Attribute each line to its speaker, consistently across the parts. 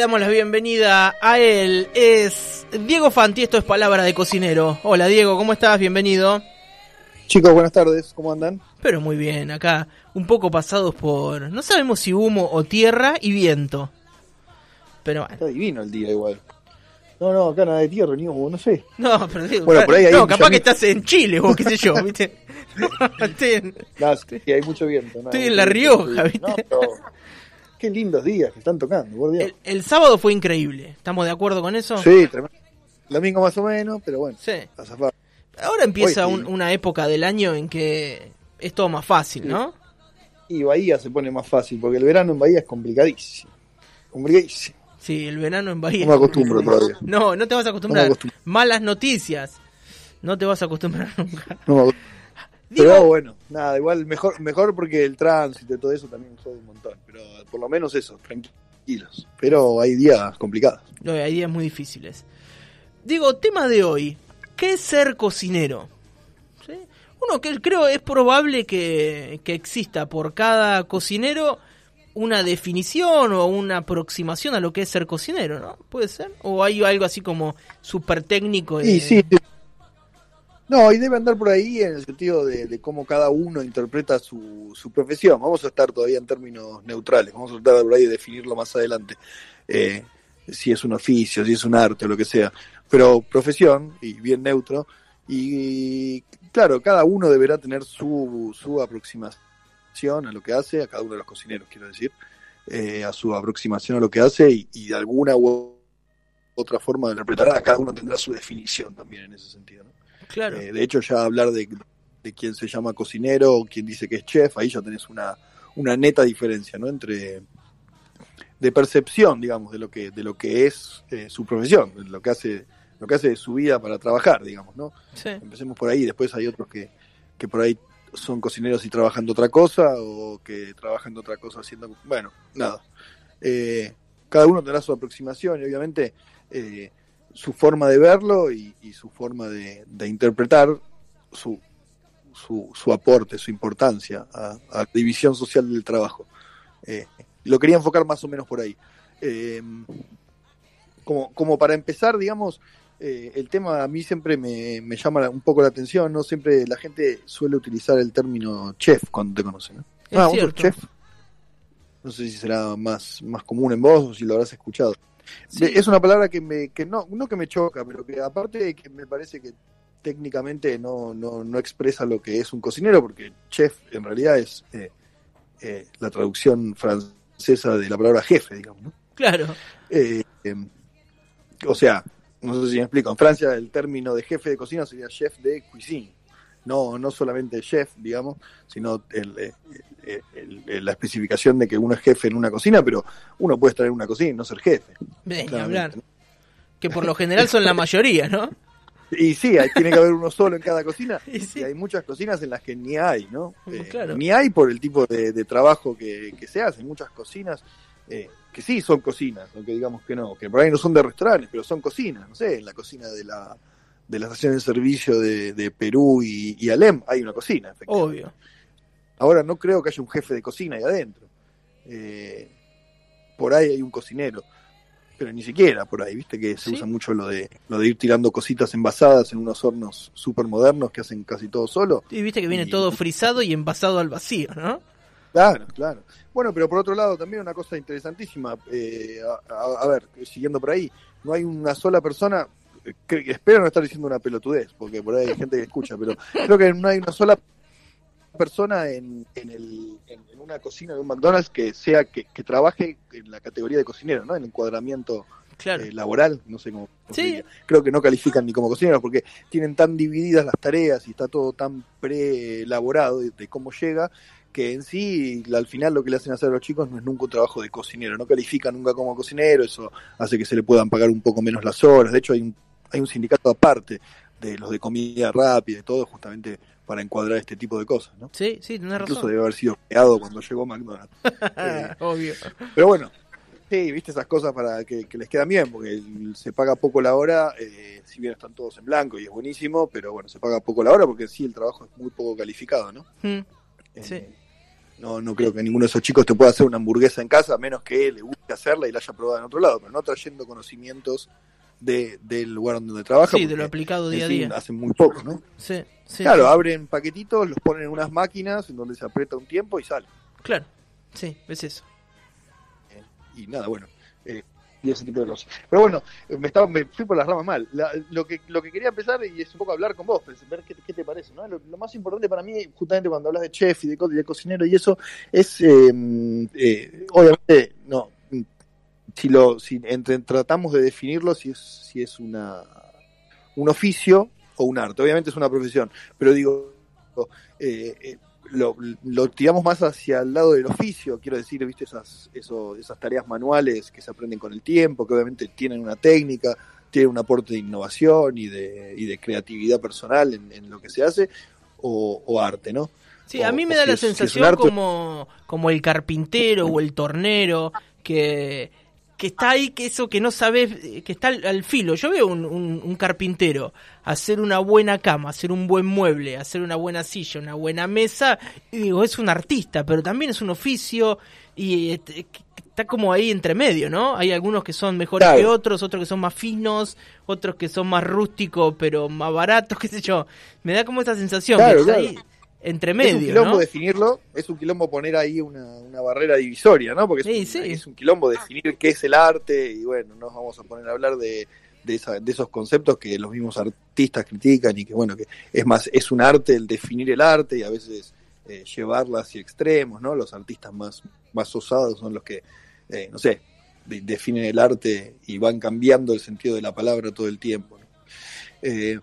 Speaker 1: Damos la bienvenida a él. Es Diego Fanti, esto es Palabra de Cocinero. Hola Diego, ¿cómo estás? Bienvenido.
Speaker 2: Chicos, buenas tardes, ¿cómo andan?
Speaker 1: Pero muy bien, acá un poco pasados por... No sabemos si humo o tierra y viento. Pero bueno.
Speaker 2: Está divino el día igual. No, no, acá nada de tierra, ni humo, no sé.
Speaker 1: No, pero digo,
Speaker 2: Bueno, por ahí hay
Speaker 1: no, capaz que estás en Chile o qué sé yo, ¿viste? No, estoy en-
Speaker 2: Nada, sí, hay mucho viento.
Speaker 1: Estoy en La Rioja. ¿viste?
Speaker 2: No, pero qué lindos días que están tocando, por Dios.
Speaker 1: el, el sábado fue increíble. ¿Estamos de acuerdo con eso?
Speaker 2: Sí, tremendo. Domingo más o menos, pero bueno,
Speaker 1: Sí.
Speaker 2: a zafar.
Speaker 1: Ahora empieza
Speaker 2: Hoy sí.
Speaker 1: un- una época del año en que es todo más fácil, ¿no?
Speaker 2: Y Bahía se pone más fácil, porque el verano en Bahía es complicadísimo. Complicadísimo.
Speaker 1: Sí, el verano en Bahía.
Speaker 2: No me acostumbro todavía.
Speaker 1: No, no te vas a acostumbrar.
Speaker 2: No.
Speaker 1: Malas noticias. No te vas a acostumbrar nunca.
Speaker 2: No me acostumbro.
Speaker 1: Digo,
Speaker 2: Pero bueno, nada, igual mejor mejor porque el tránsito y todo eso también jode un montón. Pero por lo menos eso, tranquilos. Pero hay días complicados.
Speaker 1: no, hay días muy difíciles. Digo, tema de hoy. ¿Qué es ser cocinero? ¿Sí? Uno que creo es probable que, que exista por cada cocinero una definición o una aproximación a lo que es ser cocinero, ¿no? ¿Puede ser? ¿O hay algo así como súper técnico?
Speaker 2: Y sí. No, y debe andar por ahí en el sentido de, cómo cada uno interpreta su, su profesión. Vamos a estar todavía en términos neutrales, vamos a tratar por ahí de definirlo más adelante. Eh, si es un oficio, si es un arte lo que sea. Pero profesión, y bien neutro, y claro, cada uno deberá tener su, su aproximación a lo que hace, a cada uno de los cocineros, quiero decir, eh, a su aproximación a lo que hace, y, y de alguna u otra forma de interpretará, cada uno tendrá su definición también en ese sentido. ¿no?
Speaker 1: Claro.
Speaker 2: Eh, de hecho, ya hablar de, de quién se llama cocinero o quién dice que es chef, ahí ya tenés una, una neta diferencia, ¿no? Entre de percepción, digamos, de lo que, de lo que es eh, su profesión, de lo que hace, lo que hace de su vida para trabajar, digamos, ¿no?
Speaker 1: Sí.
Speaker 2: Empecemos por ahí, después hay otros que, que por ahí son cocineros y trabajan de otra cosa, o que trabajan de otra cosa haciendo, bueno, nada. Eh, cada uno tendrá su aproximación y obviamente eh, su forma de verlo y, y su forma de, de interpretar su, su, su aporte, su importancia a, la división social del trabajo. Eh, lo quería enfocar más o menos por ahí. Eh, como, como para empezar, digamos, eh, el tema a mí siempre me, me llama un poco la atención, ¿no? Siempre la gente suele utilizar el término chef cuando te conocen, ¿no?
Speaker 1: Es
Speaker 2: Ah, vos sos chef. No sé si será más, más común en vos o si lo habrás escuchado.
Speaker 1: Sí.
Speaker 2: Es una palabra que me, que no, no que me choca, pero que aparte de que me parece que técnicamente no, no, no expresa lo que es un cocinero, porque chef en realidad es eh, eh, la traducción francesa de la palabra jefe, digamos, ¿no?
Speaker 1: Claro.
Speaker 2: Eh, eh, o sea, no sé si me explico. En Francia el término de jefe de cocina sería chef de cuisine. No, no solamente chef, digamos, sino el, eh, eh, el- el- la especificación de que uno es jefe en una cocina, pero uno puede estar en una cocina y no ser jefe.
Speaker 1: Ven, hablar. Que por lo general son la mayoría, ¿no?
Speaker 2: Y sí, hay, tiene que haber uno solo en cada cocina.
Speaker 1: Y sí.
Speaker 2: Y hay muchas cocinas en las que ni hay, ¿no?
Speaker 1: Mm,
Speaker 2: Eh,
Speaker 1: claro.
Speaker 2: Ni hay por el tipo de, de trabajo que, que se hace. Hay muchas cocinas eh, que sí son cocinas, aunque digamos que no, que por ahí no son de restaurantes, pero son cocinas. No sé, en la cocina de la, de la estación de servicio de, de Perú y, y Alem hay una cocina. efectivamente.
Speaker 1: Obvio.
Speaker 2: Ahora no creo que haya un jefe de cocina ahí adentro. Eh, por ahí hay un cocinero. Pero ni siquiera por ahí, viste que se
Speaker 1: Sí.
Speaker 2: usa mucho lo de lo de ir tirando cositas envasadas en unos hornos súper modernos que hacen casi todo solo.
Speaker 1: Y viste que viene
Speaker 2: Y-
Speaker 1: todo frisado y envasado al vacío, ¿no?
Speaker 2: Claro, claro. Bueno, pero por otro lado también una cosa interesantísima, eh, a, a- a ver, siguiendo por ahí, no hay una sola persona, espero no estar diciendo una pelotudez, porque por ahí hay gente que escucha, pero creo que no hay una sola persona en, en, el, en, en una cocina de un McDonald's que sea que, que trabaje en la categoría de cocinero, ¿no? En el encuadramiento
Speaker 1: Claro.
Speaker 2: eh, laboral, no sé cómo.
Speaker 1: Sí.
Speaker 2: Creo que no califican ni como cocineros porque tienen tan divididas las tareas y está todo tan pre-elaborado de, de cómo llega que en sí al final lo que le hacen hacer a los chicos no es nunca un trabajo de cocinero, no califican nunca como cocinero, eso hace que se le puedan pagar un poco menos las horas, de hecho hay un, hay un sindicato aparte de los de comida rápida y todo justamente para encuadrar este tipo de cosas, ¿no?
Speaker 1: Sí, sí, tenés
Speaker 2: Incluso
Speaker 1: razón.
Speaker 2: debe haber sido creado cuando llegó McDonald's. Eh,
Speaker 1: Obvio.
Speaker 2: pero bueno, sí, viste esas cosas para que, que les quedan bien, porque se paga poco la hora, eh, si bien están todos en blanco y es buenísimo, pero bueno, se paga poco la hora porque sí, el trabajo es muy poco calificado, ¿no?
Speaker 1: Mm,
Speaker 2: Eh,
Speaker 1: Sí.
Speaker 2: No, no creo que ninguno de esos chicos te pueda hacer una hamburguesa en casa, a menos que le guste hacerla y la haya probado en otro lado, pero no trayendo conocimientos de, del lugar donde trabaja.
Speaker 1: Sí, de lo aplicado día a día.
Speaker 2: Hacen muy poco, ¿no?
Speaker 1: Sí, sí.
Speaker 2: claro, abren paquetitos, los ponen en unas máquinas en donde se aprieta un tiempo y sale.
Speaker 1: Claro. Sí, es eso.
Speaker 2: y nada, bueno, eh, y ese tipo de cosas. Pero bueno, me, estaba, me fui por las ramas mal. La- lo, que, lo que quería empezar y es un poco hablar con vos, pues, ver qué, qué te parece. ¿no? Lo, lo más importante para mí, justamente cuando hablas de chef y de, co- de cocinero y eso, es, eh, eh, obviamente, no, si lo si entre, tratamos de definirlo, si es, si es una un oficio o un arte. Obviamente es una profesión, pero digo, eh, eh, lo, lo tiramos más hacia el lado del oficio, quiero decir, viste esas, eso, esas tareas manuales que se aprenden con el tiempo, que obviamente tienen una técnica, tienen un aporte de innovación y de, y de creatividad personal en, en lo que se hace, o, o arte, ¿no?
Speaker 1: Sí,
Speaker 2: O-
Speaker 1: a mí me da
Speaker 2: si
Speaker 1: la
Speaker 2: es- si
Speaker 1: sensación
Speaker 2: arte-
Speaker 1: como, como el carpintero o el tornero que, que está ahí, que eso que no sabes, eh, que está al, al filo. Yo veo un, un- un carpintero hacer una buena cama, hacer un buen mueble, hacer una buena silla, una buena mesa, y digo, es un artista, pero también es un oficio y que está como ahí entre medio, ¿no? Hay algunos que son mejores
Speaker 2: Claro.
Speaker 1: que otros, otros que son más finos, otros que son más rústicos, pero más baratos, qué sé yo. Me da como esa sensación
Speaker 2: Claro,
Speaker 1: que
Speaker 2: claro.
Speaker 1: ahí entre
Speaker 2: es un
Speaker 1: medio,
Speaker 2: quilombo
Speaker 1: ¿no?
Speaker 2: definirlo, es un quilombo poner ahí una, una barrera divisoria, ¿no? Porque es,
Speaker 1: Sí,
Speaker 2: un,
Speaker 1: sí.
Speaker 2: es un quilombo definir qué es el arte y bueno, no nos vamos a poner a hablar de, de, esa- de esos conceptos que los mismos artistas critican y que bueno, que es más, es un arte el definir el arte y a veces eh, llevarla hacia extremos, ¿no? Los artistas más, más osados son los que, eh, no sé, de- definen el arte y van cambiando el sentido de la palabra todo el tiempo, ¿no? Eh,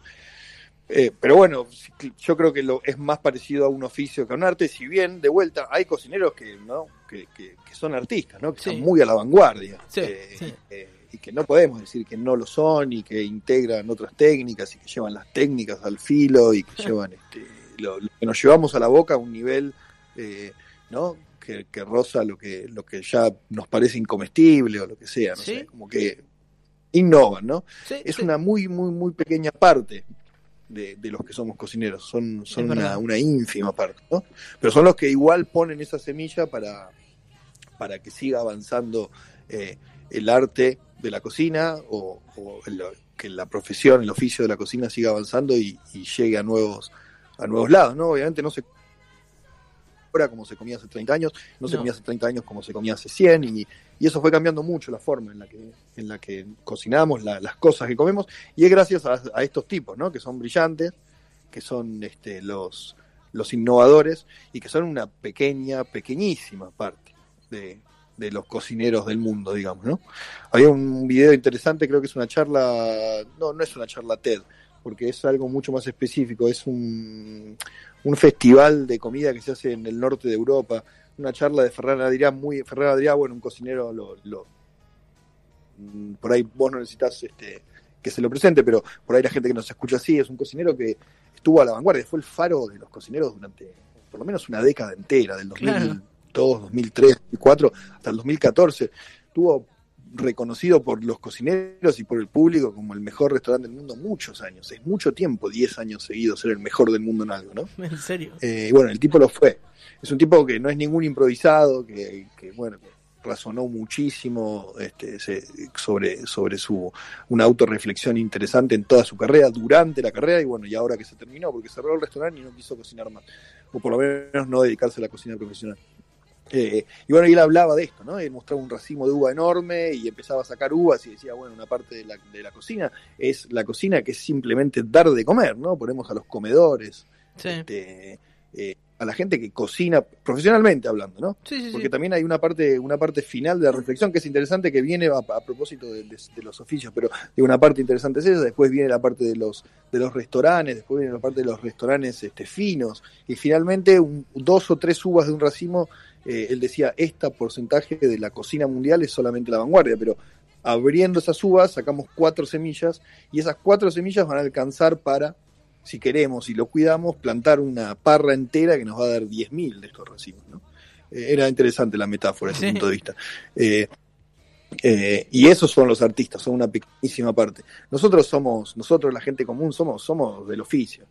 Speaker 2: eh, pero bueno, yo creo que lo, es más parecido a un oficio que a un arte, si bien de vuelta hay cocineros que no que, que- que son artistas, ¿no? que
Speaker 1: Sí.
Speaker 2: están muy a la vanguardia
Speaker 1: Sí,
Speaker 2: eh,
Speaker 1: sí.
Speaker 2: eh, y que no podemos decir que no lo son y que integran otras técnicas y que llevan las técnicas al filo y que llevan este, lo, lo que nos llevamos a la boca a un nivel eh, ¿no? que, que roza lo que lo que ya nos parece incomestible o lo que sea, no sé, como que innovan, ¿no? Es una muy, muy, muy pequeña parte de, de los que somos cocineros. Son, son una, una ínfima parte, ¿no? Pero son los que igual ponen esa semilla para, para que siga avanzando eh, el arte de la cocina o, o el- que la profesión, el oficio de la cocina siga avanzando y, y llegue a nuevos, a nuevos lados, ¿no? Obviamente no se ahora como se comía hace 30 años, no se
Speaker 1: No.
Speaker 2: comía hace 30 años como se comía hace 100 y, y eso fue cambiando mucho la forma en la que, en la que cocinamos, la- las cosas que comemos y es gracias a, a estos tipos, ¿no? Que son brillantes, que son este, los, los innovadores y que son una pequeña, pequeñísima parte de, de los cocineros del mundo, digamos, ¿no? Había un video interesante, creo que es una charla, no, no es una charla TED, porque es algo mucho más específico, es un, un festival de comida que se hace en el norte de Europa, una charla de Ferran Adrià, muy, Ferran Adrià, bueno, un cocinero, lo, lo- mm, por ahí vos no necesitas este, que se lo presente, pero por ahí la gente que nos escucha así, es un cocinero que estuvo a la vanguardia, fue el faro de los cocineros durante por lo menos una década entera, del 2002,
Speaker 1: Claro.
Speaker 2: 2003, 2004 hasta el 2014. Estuvo reconocido por los cocineros y por el público como el mejor restaurante del mundo muchos años. Es mucho tiempo, 10 años seguidos, ser el mejor del mundo en algo, ¿no?
Speaker 1: En serio.
Speaker 2: Eh, y bueno, el tipo lo fue. Es un tipo que no es ningún improvisado, que, que, bueno, razonó muchísimo este, se- sobre, sobre su una autorreflexión interesante en toda su carrera, durante la carrera, y bueno, y ahora que se terminó, porque cerró el restaurante y no quiso cocinar más, o por lo menos no dedicarse a la cocina profesional. Eh, y bueno, y él hablaba de esto, ¿no? Él mostraba un racimo de uva enorme y empezaba a sacar uvas y decía, bueno, una parte de la, de la cocina es la cocina que es simplemente dar de comer, ¿no? Ponemos a los comedores,
Speaker 1: Sí.
Speaker 2: este, eh, a la gente que cocina profesionalmente hablando, ¿no?
Speaker 1: Sí, sí, sí.
Speaker 2: Porque también hay una parte, una parte final de la reflexión que es interesante, que viene a, a propósito de, de- de los oficios, pero de una parte interesante es esa, después viene la parte de los, de los restaurantes, después viene la parte de los restaurantes este, finos, y finalmente un- dos o tres uvas de un racimo, eh, él decía, esta porcentaje de la cocina mundial es solamente la vanguardia, pero abriendo esas uvas sacamos cuatro semillas, y esas cuatro semillas van a alcanzar para si queremos y lo cuidamos, plantar una parra entera que nos va a dar 10.000 de estos racimos. ¿no? Eh, era interesante la metáfora desde
Speaker 1: Sí.
Speaker 2: ese punto de vista. Eh, eh, y esos son los artistas, son una pequeñísima parte. Nosotros somos, nosotros la gente común somos, somos del oficio.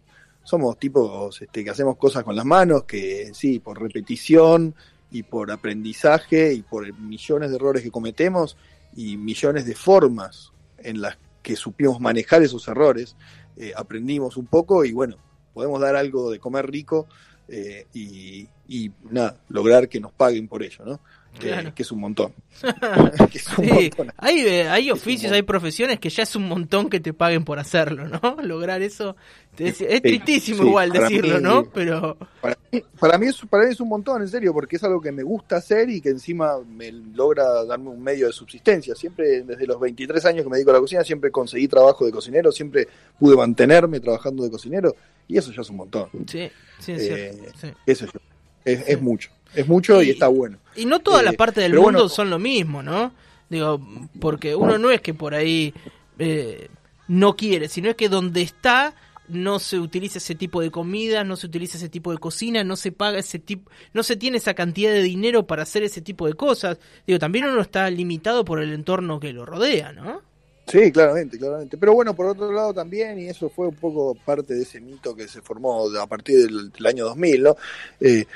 Speaker 2: Somos tipos este, que hacemos cosas con las manos, que sí, por repetición y por aprendizaje y por millones de errores que cometemos y millones de formas en las que supimos manejar esos errores, eh, aprendimos un poco y bueno, podemos dar algo de comer rico eh, y, y nada, lograr que nos paguen por ello, ¿no? Que-
Speaker 1: Claro.
Speaker 2: que es un montón. que es un
Speaker 1: Sí,
Speaker 2: montón.
Speaker 1: hay, hay oficios, hay profesiones que ya es un montón que te paguen por hacerlo, ¿no? Lograr eso es, es
Speaker 2: Sí,
Speaker 1: tristísimo
Speaker 2: sí,
Speaker 1: igual decirlo,
Speaker 2: mí-
Speaker 1: ¿no? Pero
Speaker 2: Para mí, para mí es, para mí es un montón, en serio, porque es algo que me gusta hacer y que encima me logra darme un medio de subsistencia. Siempre, desde los 23 años que me dedico a la cocina, siempre conseguí trabajo de cocinero, siempre pude mantenerme trabajando de cocinero y eso ya es un montón.
Speaker 1: sí, sí, es
Speaker 2: Eh,
Speaker 1: cierto.
Speaker 2: yo. Es, es mucho, es mucho y,
Speaker 1: Y-
Speaker 2: está bueno.
Speaker 1: Y no todas
Speaker 2: Eh,
Speaker 1: las partes del mundo
Speaker 2: bueno-
Speaker 1: son lo mismo, ¿no? Digo, porque uno no es que por ahí eh, no quiere, sino es que donde está no se utiliza ese tipo de comida, no se utiliza ese tipo de cocina, no se paga ese tipo, no se tiene esa cantidad de dinero para hacer ese tipo de cosas. Digo, también uno está limitado por el entorno que lo rodea, ¿no?
Speaker 2: Sí, claramente, claramente. Pero bueno, por otro lado también, y eso fue un poco parte de ese mito que se formó a partir del, del año 2000, ¿no? Eh,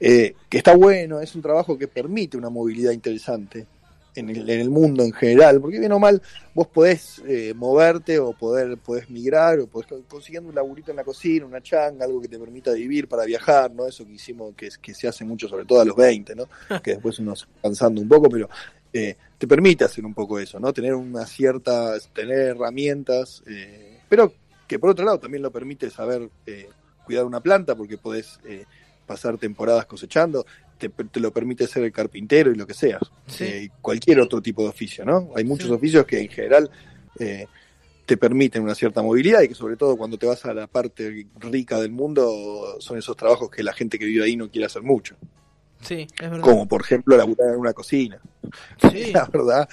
Speaker 2: eh, que está bueno, es un trabajo que permite una movilidad interesante en el, en el mundo en general, porque bien o mal vos podés eh, moverte o poder, podés migrar o podés co- consiguiendo un laburito en la cocina, una changa, algo que te permita vivir para viajar, ¿no? Eso que hicimos, que, se hace mucho, sobre todo a los 20, ¿no? Que después uno se va cansando un poco, pero eh, te permite hacer un poco eso, ¿no? Tener una cierta, tener herramientas, eh, pero que por otro lado también lo permite saber cuidar una planta, porque podés pasar temporadas cosechando, te, te lo permite ser el carpintero y lo que seas,
Speaker 1: Sí.
Speaker 2: eh, cualquier otro tipo de oficio, ¿no? Hay muchos
Speaker 1: Sí.
Speaker 2: oficios que en general eh, te permiten una cierta movilidad y que sobre todo cuando te vas a la parte rica del mundo son esos trabajos que la gente que vive ahí no quiere hacer mucho,
Speaker 1: Sí, es verdad.
Speaker 2: como por ejemplo laburar en una cocina.
Speaker 1: Sí.
Speaker 2: La verdad,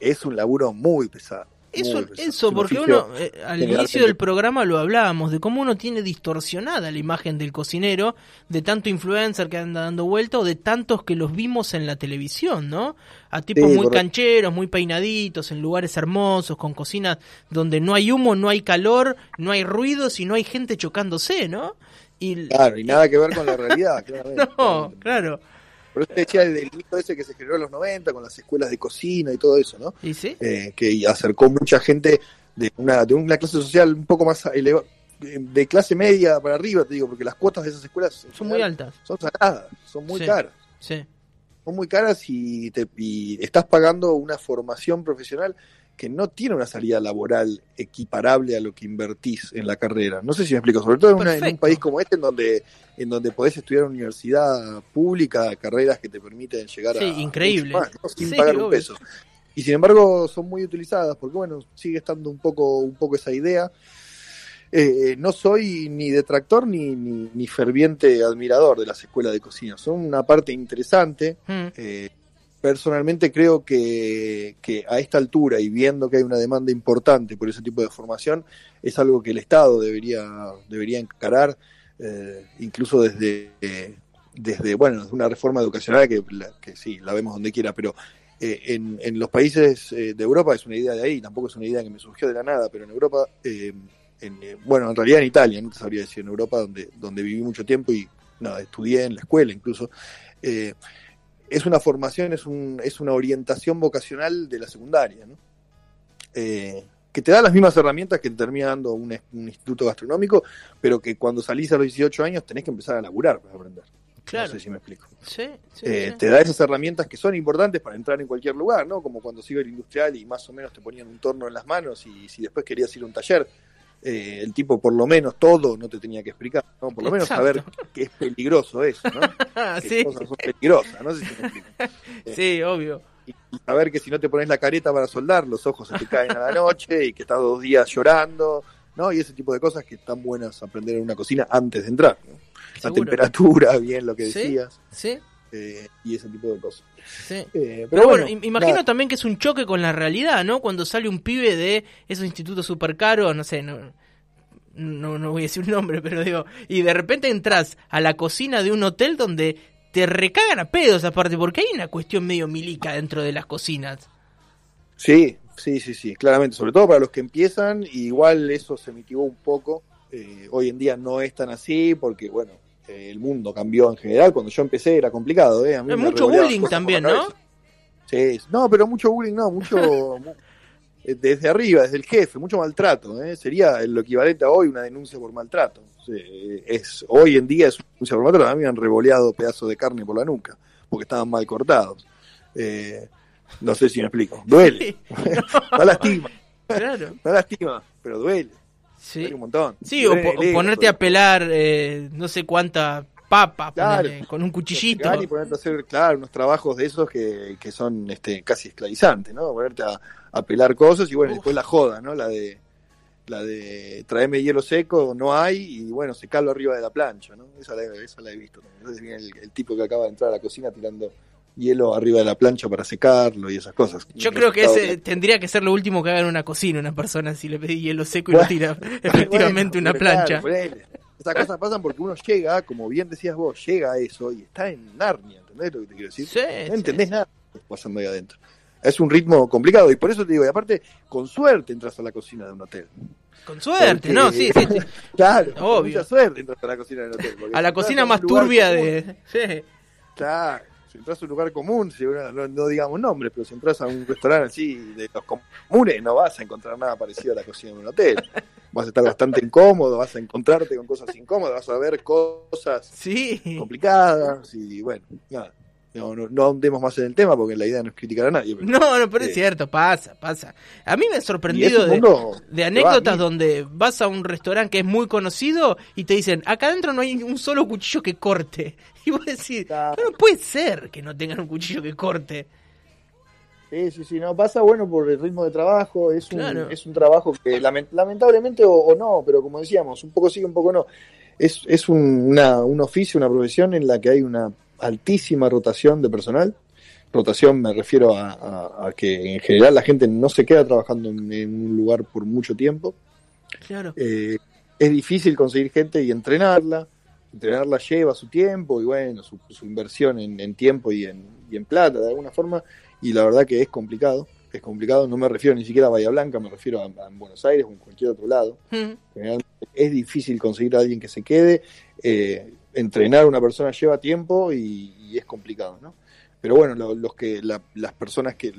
Speaker 2: es un laburo muy pesado.
Speaker 1: Eso, eso porque uno, eh, al inicio del programa lo hablábamos, de cómo uno tiene distorsionada la imagen del cocinero, de tanto influencer que anda dando vuelta o de tantos que los vimos en la televisión, ¿no? A tipos
Speaker 2: Sí,
Speaker 1: muy
Speaker 2: correcto.
Speaker 1: cancheros, muy peinaditos, en lugares hermosos, con cocinas donde no hay humo, no hay calor, no hay ruidos y no hay gente chocándose, ¿no? Y,
Speaker 2: Claro, y nada que ver con la realidad, claramente.
Speaker 1: no, claro.
Speaker 2: Por eso te decía del mito ese que se generó en los 90 con las escuelas de cocina y todo eso, ¿no?
Speaker 1: ¿Y sí?
Speaker 2: Eh, que acercó mucha gente de una, de una clase social un poco más elevada, de clase media para arriba, te digo, porque las cuotas de esas escuelas
Speaker 1: Son muy altas.
Speaker 2: Son saladas, son muy
Speaker 1: Sí.
Speaker 2: caras.
Speaker 1: Sí.
Speaker 2: Son muy caras y, te, y estás pagando una formación profesional que no tiene una salida laboral equiparable a lo que invertís en la carrera. No sé si me explico, sobre todo en, una- en un país como este, en donde, en donde podés estudiar en universidad pública, carreras que te permiten llegar
Speaker 1: Sí,
Speaker 2: a...
Speaker 1: increíble.
Speaker 2: más, ¿no? sin
Speaker 1: Sí,
Speaker 2: pagar un
Speaker 1: obvio.
Speaker 2: peso. Y sin embargo son muy utilizadas, porque bueno, sigue estando un poco, un poco esa idea. Eh, no soy ni detractor ni, ni, ni ferviente admirador de las escuelas de cocina. Son una parte interesante,
Speaker 1: Mm.
Speaker 2: eh, personalmente creo que, que a esta altura y viendo que hay una demanda importante por ese tipo de formación, es algo que el Estado debería, debería encarar, eh, incluso desde, eh, desde, bueno, desde una reforma educacional que, que sí, la vemos donde quiera, pero eh, en, en los países eh, de Europa es una idea de ahí, tampoco es una idea que me surgió de la nada, pero en Europa, eh, en, bueno, en realidad en Italia, no te sabría decir, en Europa donde, donde viví mucho tiempo y nada, estudié en la escuela incluso, es una formación, es, un, es una orientación vocacional de la secundaria, ¿no? Eh, que te da las mismas herramientas que te termina dando un, un instituto gastronómico, pero que cuando salís a los 18 años tenés que empezar a laburar para aprender.
Speaker 1: Claro.
Speaker 2: No sé si me explico.
Speaker 1: Sí, sí,
Speaker 2: Eh,
Speaker 1: sí.
Speaker 2: Te da esas herramientas que son importantes para entrar en cualquier lugar, ¿no? Como cuando iba el industrial y más o menos te ponían un torno en las manos y si después querías ir a un taller, eh, el tipo por lo menos todo no te tenía que explicar, ¿no? Por lo menos
Speaker 1: Exacto.
Speaker 2: saber que es peligroso eso, ¿no? Que
Speaker 1: sí,
Speaker 2: cosas son peligrosas, no sé si me explico.
Speaker 1: sí, obvio.
Speaker 2: Y, saber que si no te pones la careta para soldar, los ojos se te caen a la noche y que estás dos días llorando, ¿no? Y ese tipo de cosas que están buenas aprender en una cocina antes de entrar, ¿no? La temperatura, bien lo que
Speaker 1: Sí.
Speaker 2: decías,
Speaker 1: Sí,
Speaker 2: eh, y ese tipo de cosas.
Speaker 1: sí.
Speaker 2: Eh, pero,
Speaker 1: Pero bueno,
Speaker 2: bueno,
Speaker 1: im- imagino
Speaker 2: nada.
Speaker 1: también que es un choque con la realidad, ¿no? Cuando sale un pibe de esos institutos super caros, no sé, no, no, no voy a decir un nombre, pero digo, y de repente entras a la cocina de un hotel donde te recagan a pedos aparte, porque hay una cuestión medio milica dentro de las cocinas.
Speaker 2: Sí, sí, sí, sí, claramente, sobre todo para los que empiezan, y igual eso se mitigó un poco. eh, hoy en día no es tan así porque, bueno, el mundo cambió en general. Cuando yo empecé era complicado, ¿eh? A mí
Speaker 1: Hay
Speaker 2: me
Speaker 1: mucho bullying también, ¿no?
Speaker 2: Sí, no, pero mucho bullying no, mucho mu- eh, desde arriba, desde el jefe, mucho maltrato. ¿eh? Sería lo equivalente a hoy una denuncia por maltrato. Sí, es Hoy en día es una denuncia por maltrato. A mí me han revoleado pedazos de carne por la nuca porque estaban mal cortados. Eh, no sé si me explico. Duele, no lastima,
Speaker 1: Claro,
Speaker 2: no lastima, pero duele.
Speaker 1: Sí.
Speaker 2: Un montón.
Speaker 1: Sí, o, po- ponerte a pelar eh, no sé cuánta papa
Speaker 2: Claro.
Speaker 1: ponele, con un cuchillito.
Speaker 2: Y ponerte a hacer, claro, unos trabajos de esos que, que son este, casi esclavizantes, ¿no? Ponerte a, a pelar cosas y bueno,
Speaker 1: Uf.
Speaker 2: después la joda, ¿no? La de la de traerme hielo seco, no hay, y bueno, secarlo arriba de la plancha, ¿no? Esa la, esa la he visto también. Entonces viene el, el tipo que acaba de entrar a la cocina tirando hielo arriba de la plancha para secarlo y esas cosas.
Speaker 1: Yo creo que ese tendría que ser lo último que haga en una cocina una persona si le pedí hielo seco y
Speaker 2: Bueno,
Speaker 1: lo tira efectivamente
Speaker 2: Bueno,
Speaker 1: una plancha.
Speaker 2: claro. Esas cosas pasan porque uno llega, como bien decías vos, llega a eso y está en Narnia, ¿entendés lo que te quiero decir?
Speaker 1: Sí,
Speaker 2: no
Speaker 1: sí.
Speaker 2: entendés nada pasando ahí adentro. Es un ritmo complicado y por eso te digo, y aparte, con suerte entras a la cocina de un hotel.
Speaker 1: Con suerte,
Speaker 2: Porque-
Speaker 1: ¿no? Sí, sí, sí.
Speaker 2: Claro, con
Speaker 1: Obvio.
Speaker 2: mucha suerte entras a la cocina del hotel.
Speaker 1: A la cocina más turbia de... Sí.
Speaker 2: Claro, si entras a un lugar común, si no, no digamos nombres, pero si entras a un restaurante así de los comunes, no vas a encontrar nada parecido a la cocina de un hotel. Vas a estar bastante incómodo, vas a encontrarte con cosas incómodas, vas a ver cosas
Speaker 1: Sí.
Speaker 2: complicadas y bueno, nada. No, no, no ahondemos más en el tema porque la idea no es criticar a nadie. pero-
Speaker 1: No, no, pero es cierto, pasa, pasa. A mí me
Speaker 2: es
Speaker 1: sorprendido de,
Speaker 2: va
Speaker 1: anécdotas donde vas a un restaurante que es muy conocido y te dicen, acá adentro no hay un solo cuchillo que corte. Y vos decís,
Speaker 2: Claro.
Speaker 1: no, no puede ser que no tengan un cuchillo que corte.
Speaker 2: Sí, sí, sí, no, pasa bueno por el ritmo de trabajo, es un,
Speaker 1: Claro.
Speaker 2: es un trabajo que lament- lamentablemente o, o no, pero como decíamos, un poco sí, un poco no, es, es un, una- un oficio, una profesión en la que hay una altísima rotación de personal. Rotación me refiero a, a- a que en general la gente no se queda trabajando en, en un lugar por mucho tiempo.
Speaker 1: Claro.
Speaker 2: Eh, es difícil conseguir gente y entrenarla. Entrenarla lleva su tiempo y bueno, su, su inversión en, en tiempo y en, y en plata de alguna forma. Y la verdad que es complicado. Es complicado, no me refiero ni siquiera a Bahía Blanca, me refiero a, a Buenos Aires o en cualquier otro lado.
Speaker 1: Mm.
Speaker 2: Generalmente es difícil conseguir a alguien que se quede. eh, entrenar a una persona lleva tiempo y, es complicado, ¿no? Pero bueno, lo- los que la- las personas que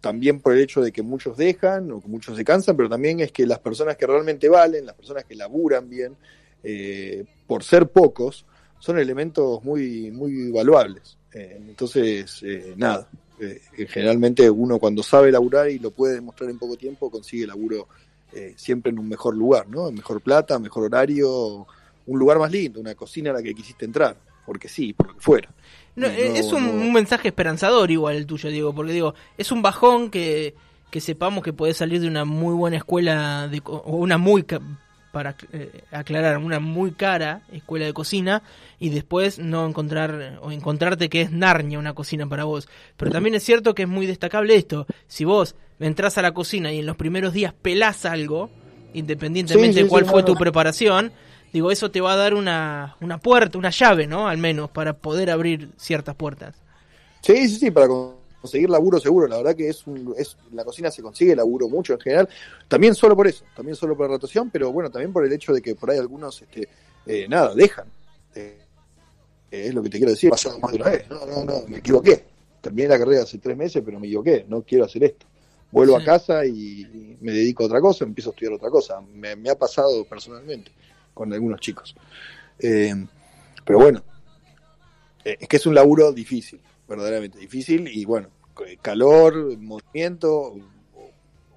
Speaker 2: también por el hecho de que muchos dejan o que muchos se cansan, pero también es que las personas que realmente valen, las personas que laburan bien, eh, por ser pocos, son elementos muy muy valuables. Eh, entonces, eh, nada, eh, generalmente uno cuando sabe laburar y lo puede demostrar en poco tiempo, consigue laburo eh, siempre en un mejor lugar, ¿no? Mejor plata, mejor horario, un lugar más lindo, una cocina a la que quisiste entrar, porque sí, por lo que fuera.
Speaker 1: No,
Speaker 2: No,
Speaker 1: es un,
Speaker 2: no.
Speaker 1: un mensaje esperanzador igual el tuyo, Diego, porque digo, es un bajón que, que sepamos que podés salir de una muy buena escuela, de, o una muy, para eh, aclarar, una muy cara escuela de cocina y después no encontrar, o encontrarte que es Narnia una cocina para vos. Pero también es cierto que es muy destacable esto, si vos entras a la cocina y en los primeros días pelás algo, independientemente
Speaker 2: Sí, sí,
Speaker 1: de cuál
Speaker 2: sí,
Speaker 1: fue tu preparación, digo, eso te va a dar una, una puerta, una llave, ¿no? Al menos, para poder abrir ciertas puertas.
Speaker 2: Sí, sí, sí, para conseguir laburo seguro. La verdad que es, un, es en la cocina se consigue laburo mucho en general. También solo por eso, también solo por la rotación, pero bueno, también por el hecho de que por ahí algunos, este, eh, nada, dejan. Eh, es lo que te quiero decir. Pasado más de una vez. No, no, no, me equivoqué. Terminé la carrera hace tres meses, pero me equivoqué. No quiero hacer esto. Vuelvo
Speaker 1: Sí.
Speaker 2: a casa y me dedico a otra cosa, empiezo a estudiar otra cosa. Me, me ha pasado personalmente con algunos chicos. Eh, pero bueno, eh, es que es un laburo difícil, verdaderamente difícil, y bueno, calor, movimiento,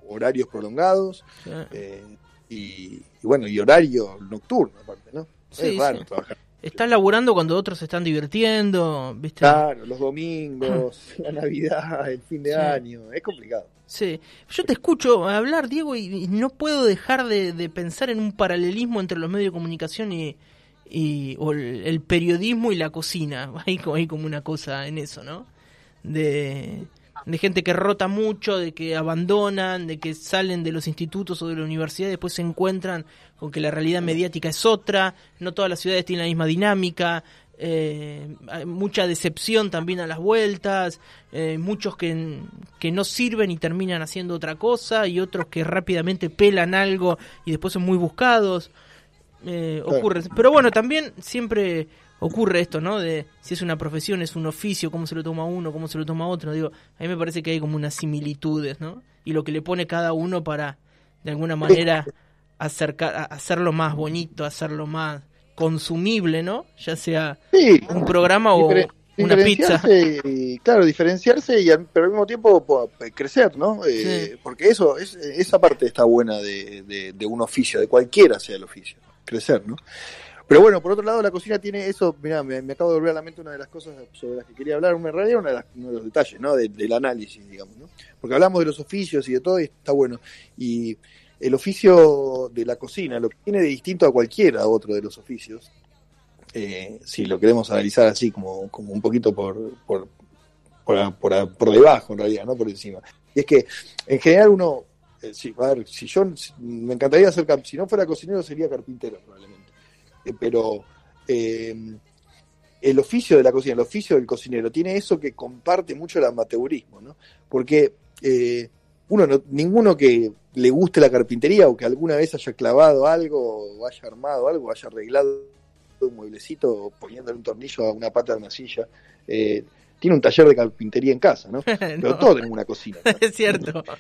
Speaker 2: horarios prolongados,
Speaker 1: Sí.
Speaker 2: eh, y, y bueno, y horario nocturno aparte, ¿no?
Speaker 1: Sí,
Speaker 2: es raro
Speaker 1: sí.
Speaker 2: trabajar.
Speaker 1: Estás laburando cuando otros se están divirtiendo, ¿viste?
Speaker 2: Claro, los domingos, la Navidad, el fin de
Speaker 1: Sí.
Speaker 2: año, es complicado.
Speaker 1: Sí, yo te escucho hablar, Diego, y, no puedo dejar de, de pensar en un paralelismo entre los medios de comunicación y, y o el, el periodismo y la cocina. Hay, hay como una cosa en eso, ¿no? De, de gente que rota mucho, de que abandonan, de que salen de los institutos o de la universidad y después se encuentran con que la realidad mediática es otra, no todas las ciudades tienen la misma dinámica, eh, hay mucha decepción también a las vueltas, eh, muchos que, que no sirven y terminan haciendo otra cosa y otros que rápidamente pelan algo y después son muy buscados. Eh, ocurre. Pero bueno, también siempre ocurre esto, ¿no? De si es una profesión, es un oficio, cómo se lo toma uno, cómo se lo toma otro. Digo, a mí me parece que hay como unas similitudes, ¿no? Y lo que le pone cada uno para, de alguna manera, acercar, hacerlo más bonito, hacerlo más consumible, ¿no? Ya sea
Speaker 2: Sí,
Speaker 1: un programa o una pizza.
Speaker 2: claro, diferenciarse y al- pero al mismo tiempo po- crecer, ¿no? Eh,
Speaker 1: Sí.
Speaker 2: Porque eso, es, esa parte está buena de, de- de un oficio, de cualquiera sea el oficio, crecer, ¿no? Pero bueno, por otro lado, la cocina tiene eso, mirá, me, acabo de volver a la mente una de las cosas sobre las que quería hablar, una realidad una de las- los detalles, ¿no? De- del análisis, digamos, ¿no? Porque hablamos de los oficios y de todo y está bueno. Y el oficio de la cocina, lo que tiene de distinto a cualquiera otro de los oficios, eh, si lo queremos analizar así como, como un poquito por, por, por, por- por debajo en realidad, no por encima. Y es que en general uno, eh, sí, a ver, si yo me encantaría ser, si no fuera cocinero sería carpintero probablemente, pero eh, el oficio de la cocina, el oficio del cocinero, tiene eso que comparte mucho el amateurismo, ¿no? Porque eh, uno no- ninguno que le guste la carpintería o que alguna vez haya clavado algo, o haya armado algo, haya arreglado un mueblecito poniéndole un tornillo a una pata de una silla, eh, tiene un taller de carpintería en casa, ¿no? Pero
Speaker 1: No,
Speaker 2: todos tenemos una cocina. ¿no?
Speaker 1: es cierto.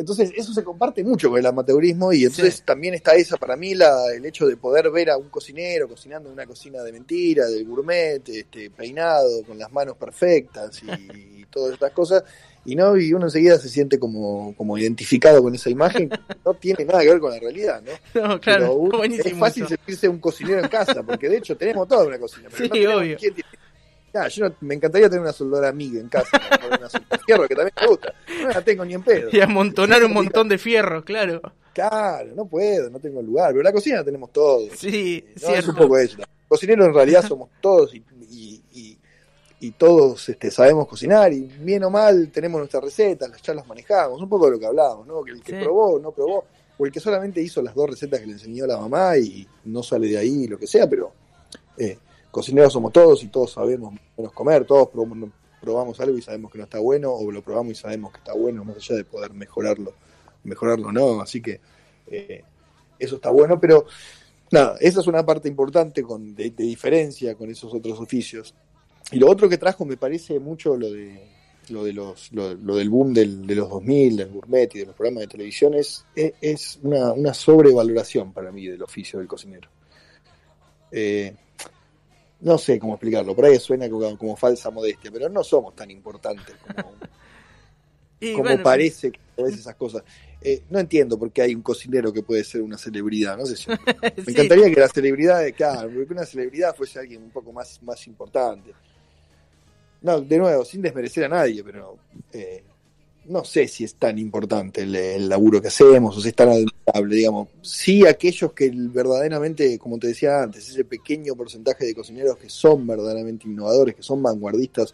Speaker 2: Entonces, eso se comparte mucho con el amateurismo y entonces
Speaker 1: Sí.
Speaker 2: también está esa, para mí, la, el hecho de poder ver a un cocinero cocinando en una cocina de mentira, del gourmet, este, peinado, con las manos perfectas y, todas estas cosas, y no y uno enseguida se siente como, como identificado con esa imagen, no tiene nada que ver con la realidad, ¿no?
Speaker 1: No, claro,
Speaker 2: es fácil
Speaker 1: eso.
Speaker 2: sentirse un cocinero en casa, porque de hecho tenemos toda una cocina. Pero
Speaker 1: Sí,
Speaker 2: no
Speaker 1: obvio.
Speaker 2: quién tiene- Ah, yo no- me encantaría tener una soldadora amiga en casa, ¿no? una soldadora fierro que también me gusta. No la tengo ni en pedo.
Speaker 1: Y amontonar un montón de fierros, claro.
Speaker 2: Claro, no puedo, no tengo lugar. Pero la cocina la tenemos todos.
Speaker 1: Sí,
Speaker 2: ¿no? Es un poco eso. Cocineros en realidad somos todos y, y- y- y todos este, sabemos cocinar y bien o mal tenemos nuestras recetas, ya las manejamos. Un poco de lo que hablábamos, ¿no? Que el que
Speaker 1: Sí.
Speaker 2: probó, no probó, o el que solamente hizo las dos recetas que le enseñó la mamá y no sale de ahí, lo que sea, pero eh, cocineros somos todos y todos sabemos menos comer, todos probamos, algo y sabemos que no está bueno, o lo probamos y sabemos que está bueno, más allá de poder mejorarlo, mejorarlo no, así que eh, eso está bueno, pero nada, esa es una parte importante de, diferencia con esos otros oficios. Y lo otro que trajo me parece mucho lo de lo de los lo, del boom de los 2000, del gourmet y de los programas de televisión es, es, es una, una sobrevaloración para mí del oficio del cocinero. Eh, no sé cómo explicarlo, por ahí suena como, como falsa modestia, pero no somos tan importantes como,
Speaker 1: Y
Speaker 2: como
Speaker 1: bueno,
Speaker 2: parece que a veces esas cosas. Eh, no entiendo por qué hay un cocinero que puede ser una celebridad, no sé si me
Speaker 1: sí,
Speaker 2: encantaría que la celebridad, claro, que una celebridad fuese alguien un poco más, más importante. No, de nuevo, sin desmerecer a nadie, pero eh, no sé si es tan importante el, laburo que hacemos o si es tan admirable, digamos. Sí, aquellos que verdaderamente, como te decía antes, ese pequeño porcentaje de cocineros que son verdaderamente innovadores, que son vanguardistas,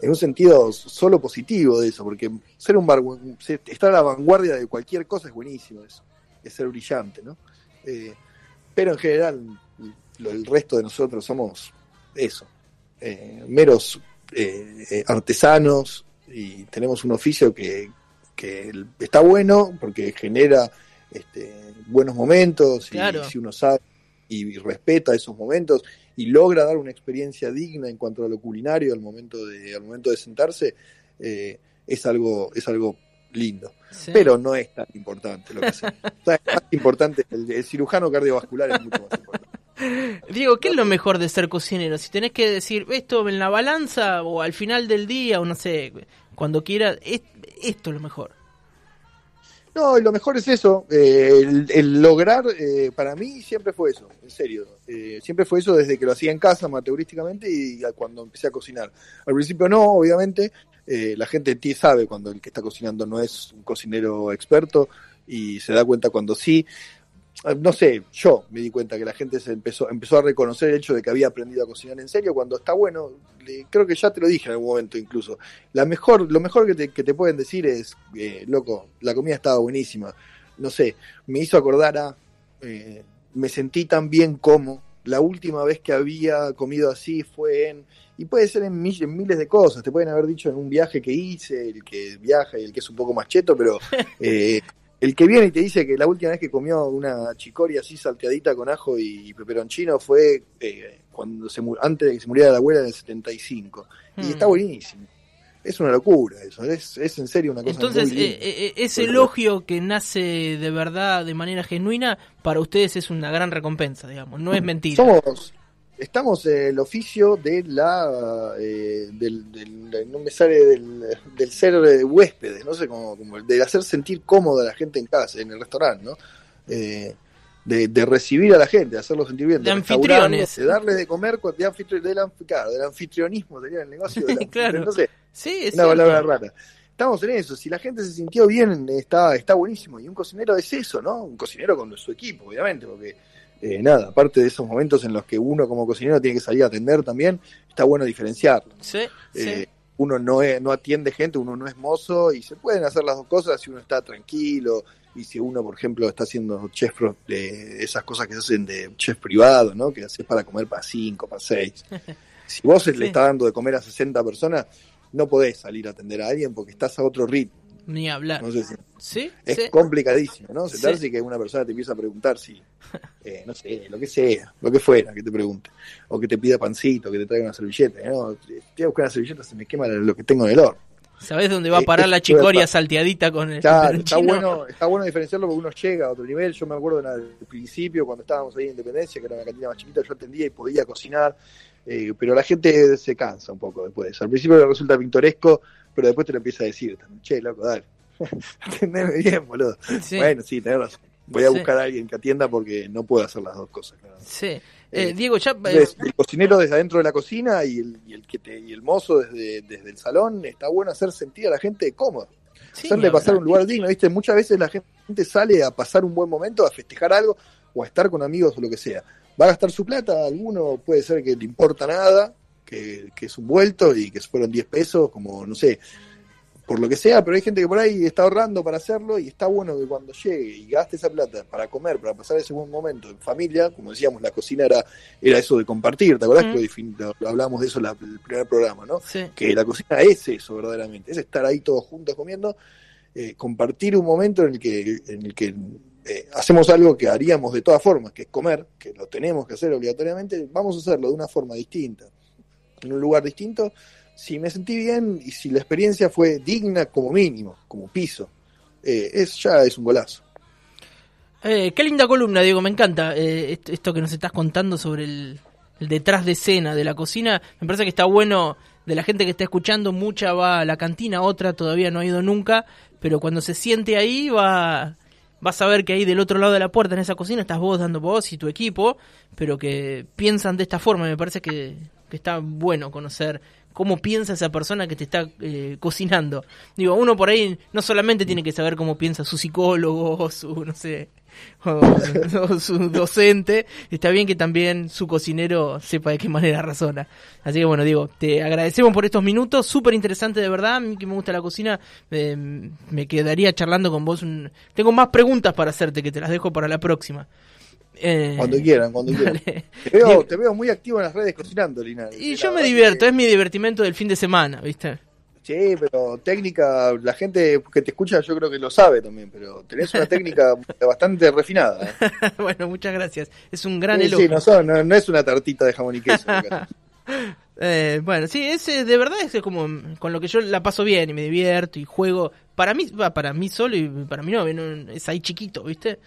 Speaker 2: en un sentido solo positivo de eso, porque ser un estar a la vanguardia de cualquier cosa es buenísimo, es, es ser brillante, ¿no? Eh, pero en general, lo- el resto de nosotros somos eso, eh, meros eh, artesanos y tenemos un oficio que, que está bueno porque genera este, buenos momentos y si uno sabe y respeta esos momentos y logra dar una experiencia digna en cuanto a lo culinario al momento de al momento de sentarse eh, es algo es algo lindo
Speaker 1: sí.
Speaker 2: pero no es tan importante lo que hacemos. O sea, es más importante el, el cirujano cardiovascular es mucho más importante
Speaker 1: Diego, ¿qué es lo mejor de ser cocinero? Si tenés que decir esto en la balanza o al final del día o no sé, cuando quieras, es- esto es lo mejor.
Speaker 2: No, y lo mejor es eso, eh, el, lograr, eh, para mí siempre fue eso, en serio. Eh, siempre fue eso desde que lo hacía en casa, amateurísticamente, y cuando empecé a cocinar. Al principio no, obviamente, eh, la gente ti sabe cuando el que está cocinando no es un cocinero experto y se da cuenta cuando sí. Ah, No sé, yo me di cuenta que la gente se empezó, empezó a reconocer el hecho de que había aprendido a cocinar en serio cuando está bueno. le- creo que ya te lo dije en algún momento incluso. La mejor, lo mejor que te, que te pueden decir es, eh, loco, la comida estaba buenísima. No sé, me hizo acordar a, eh, me sentí tan bien como la última vez que había comido así fue en, y puede ser en, mil- en miles de cosas, te pueden haber dicho en un viaje que hice, el que viaja y el que es un poco más cheto, pero eh, el que viene y te dice que la última vez que comió una chicoria así salteadita con ajo y peperoncino fue eh, cuando se antes de que se muriera la abuela en el 75. Y está buenísimo. Es una locura eso, es, es en serio una cosa
Speaker 1: Entonces,
Speaker 2: muy
Speaker 1: eh, eh, ese elogio que nace de verdad, de manera genuina, para ustedes es una gran recompensa, digamos, no es mentira.
Speaker 2: Somos, estamos en el oficio de la, eh, del, del- no me sale del, del ser eh, huéspedes, no sé cómo, como el de hacer sentir cómoda a la gente en casa, en el restaurante, ¿no? Eh, de, de recibir a la gente, de hacerlo sentir bien,
Speaker 1: De
Speaker 2: restaurarlos,
Speaker 1: anfitriones.
Speaker 2: de darle de comer, de anfitri- del, claro, del anfitrionismo, sería el negocio, del
Speaker 1: Claro.
Speaker 2: no sé,
Speaker 1: Sí, es
Speaker 2: una
Speaker 1: cierto.
Speaker 2: palabra rara. Estamos en eso, si la gente se sintió bien, está, está buenísimo. Y un cocinero es eso, ¿no? Un cocinero con su equipo, obviamente, porque eh, nada, aparte de esos momentos en los que uno como cocinero tiene que salir a atender también, está bueno diferenciarlo.
Speaker 1: Sí, sí.
Speaker 2: Eh, uno no, es, no atiende gente, uno no es mozo y se pueden hacer las dos cosas si uno está tranquilo y si uno, por ejemplo, está haciendo chef, de esas cosas que se hacen de chef privado, ¿no? Que haces para comer para cinco, para seis. Si vos
Speaker 1: Sí.
Speaker 2: le estás dando de comer a 60 personas, no podés salir a atender a alguien porque estás a otro ritmo.
Speaker 1: Ni hablar.
Speaker 2: No sé si
Speaker 1: Sí,
Speaker 2: es
Speaker 1: sí.
Speaker 2: complicadísimo, ¿no?
Speaker 1: Sí.
Speaker 2: Sentarse y que una persona te empieza a preguntar si, eh, no sé, lo que sea, lo que fuera, que te pregunte. O que te pida pancito, que te traiga una servilleta, ¿no? Te voy a buscar una servilleta, se me quema lo que tengo en el horno.
Speaker 1: ¿Sabés dónde va a
Speaker 2: Eh,
Speaker 1: parar la chicoria salteadita con el
Speaker 2: Claro, está bueno, está bueno diferenciarlo porque uno llega a otro nivel. Yo me acuerdo en el principio, cuando estábamos ahí en Independencia, que era una cantina más chiquita, yo atendía y podía cocinar, eh, pero la gente se cansa un poco después. Al principio le resulta pintoresco, pero después te lo empieza a decir, che, loco, dale, atendeme bien, boludo.
Speaker 1: Sí,
Speaker 2: Bueno, sí, tenés razón. Voy a
Speaker 1: Sí.
Speaker 2: buscar a alguien que atienda porque no puedo hacer las dos cosas. claro.
Speaker 1: sí. Eh,
Speaker 2: Eh,
Speaker 1: Diego, ya... eh,
Speaker 2: Entonces, el cocinero desde adentro de la cocina y el, y el, que te- y el mozo desde, desde el salón, está bueno hacer sentir a la gente cómoda.
Speaker 1: sí,
Speaker 2: hacerle pasar un lugar digno, ¿viste? Muchas veces la gente sale a pasar un buen momento, a festejar algo o a estar con amigos o lo que sea. Va a gastar su plata, alguno puede ser que le importa nada, que, que es un vuelto y que fueron 10 pesos, como no sé, por lo que sea, pero hay gente que por ahí está ahorrando para hacerlo y está bueno que cuando llegue y gaste esa plata para comer, para pasar ese buen momento en familia, como decíamos, la cocina era, era eso de compartir, ¿te acordás
Speaker 1: Mm.
Speaker 2: que lo hablamos de eso en la- el primer programa, ¿no?
Speaker 1: Sí.
Speaker 2: que la cocina es eso verdaderamente, es estar ahí todos juntos comiendo, eh, compartir un momento en el que, en el que eh, hacemos algo que haríamos de todas formas, que es comer, que lo tenemos que hacer obligatoriamente, vamos a hacerlo de una forma distinta, en un lugar distinto, si me sentí bien y si la experiencia fue digna como mínimo, como piso, eh, es ya es un golazo.
Speaker 1: Eh, qué linda columna, Diego, me encanta eh, est- esto que nos estás contando sobre el, el detrás de escena de la cocina. Me parece que está bueno de la gente que está escuchando, mucha va a la cantina, otra todavía no ha ido nunca, pero cuando se siente ahí va, va a saber que ahí del otro lado de la puerta en esa cocina estás vos dando vos y tu equipo, pero que piensan de esta forma. Me parece que, que está bueno conocer cómo piensa esa persona que te está eh, cocinando. Digo, uno por ahí no solamente tiene que saber cómo piensa su psicólogo o su, no sé, su docente, está bien que también su cocinero sepa de qué manera razona. Así que bueno, digo, te agradecemos por estos minutos, súper interesante de verdad, a mí que me gusta la cocina, eh, me quedaría charlando con vos. un- Tengo más preguntas para hacerte que te las dejo para la próxima. Eh,
Speaker 2: Cuando quieran, cuando quieran. Te veo, te veo muy activo en las redes cocinando, Linares.
Speaker 1: y yo me divierto,
Speaker 2: que-
Speaker 1: es mi divertimento del fin de semana, ¿viste?
Speaker 2: Sí, pero técnica, la gente que te escucha yo creo que lo sabe también, pero tenés una técnica bastante refinada. ¿eh?
Speaker 1: bueno, muchas gracias. Es un gran
Speaker 2: Sí,
Speaker 1: elogio.
Speaker 2: sí, no, son- no- no es una tartita de jamón y queso.
Speaker 1: Eh, bueno, sí, ese de verdad es como con lo que yo la paso bien y me divierto y juego. Para mí, va, para mí solo y para mí no, no, es ahí chiquito, ¿viste?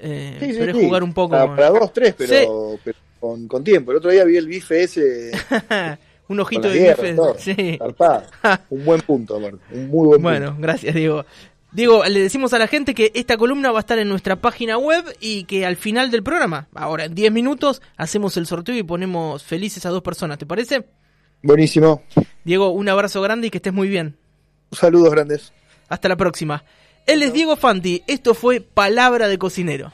Speaker 1: Eh,
Speaker 2: Sí,
Speaker 1: jugar un poco.
Speaker 2: Para,
Speaker 1: con-
Speaker 2: para dos, tres, pero, pero con, con tiempo. El otro día vi el bife ese
Speaker 1: un ojito de bife.
Speaker 2: todo.
Speaker 1: Sí.
Speaker 2: zarpado. Un buen punto, aparte, un muy buen
Speaker 1: Bueno, gracias, Diego. Diego, le decimos a la gente que esta columna va a estar en nuestra página web y que al final del programa, ahora en 10 minutos, hacemos el sorteo y ponemos felices a dos personas, ¿te parece?
Speaker 2: Buenísimo.
Speaker 1: Diego, un abrazo grande y que estés muy bien.
Speaker 2: Saludos grandes.
Speaker 1: Hasta la próxima. Él es Diego Fanti, esto fue Palabra de Cocinero.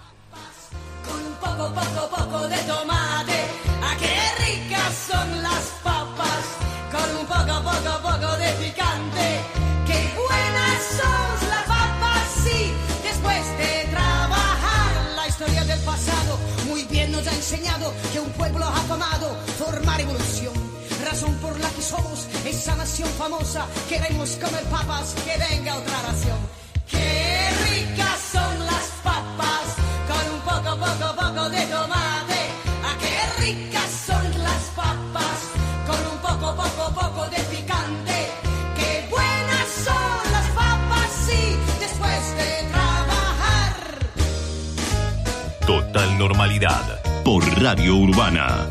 Speaker 3: Con poco, poco, poco de tomate. ¡Ah, qué ricas son las papas! Con un poco, poco, poco de picante. ¡Qué buenas son las papas! Sí, después de trabajar la historia del pasado, muy bien nos ha enseñado que un pueblo ha tomado forma revolución. Razón por la que somos esa nación famosa. Queremos comer papas, que venga otra nación. ¡Qué ricas son las papas! Con un poco, poco, poco de tomate. ¡Ah, qué ricas son las papas! Con un poco, poco, poco de picante. ¡Qué buenas son las papas! Después de trabajar.
Speaker 4: Total normalidad por Radio Urbana.